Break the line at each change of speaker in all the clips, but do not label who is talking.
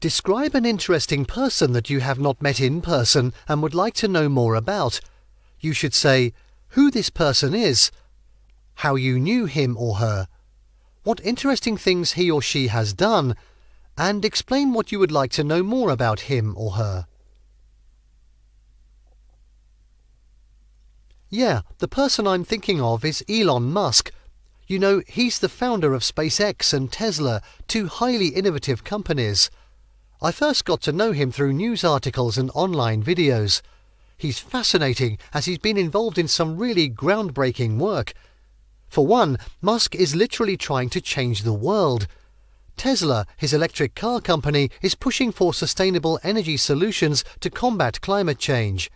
Describe an interesting person that you have not met in person and would like to know more about. You should say who this person is, how you knew him or her, what interesting things he or she has done, and explain what you would like to know more about him or her. Yeah, the person I'm thinking of is Elon Musk. You know, he's the founder of SpaceX and Tesla, two highly innovative companies. I first got to know him through news articles and online videos. He's fascinating as he's been involved in some really groundbreaking work. For one, Musk is literally trying to change the world. Tesla, his electric car company, is pushing for sustainable energy solutions to combat climate change.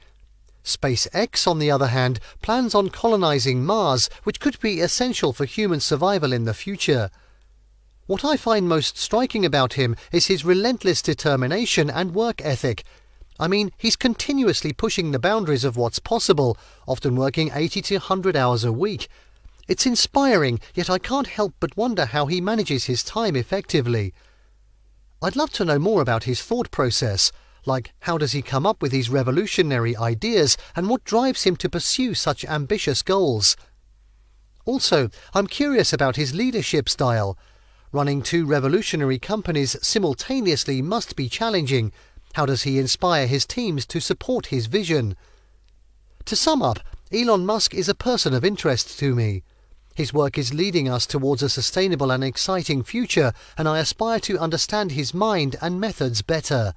SpaceX, on the other hand, plans on colonizing Mars, which could be essential for human survival in the future. What I find most striking about him is his relentless determination and work ethic, I mean, he's continuously pushing the boundaries of what's possible, often working 80 to 100 hours a week. It's inspiring, yet I can't help but wonder how he manages his time effectively. I'd love to know more about his thought process, like how does he come up with these revolutionary ideas and what drives him to pursue such ambitious goals. Also, I'm curious about his leadership style. Running two revolutionary companies simultaneously must be challenging, how does he inspire his teams to support his vision? To sum up, Elon Musk is a person of interest to me. His work is leading us towards a sustainable and exciting future, and I aspire to understand his mind and methods better.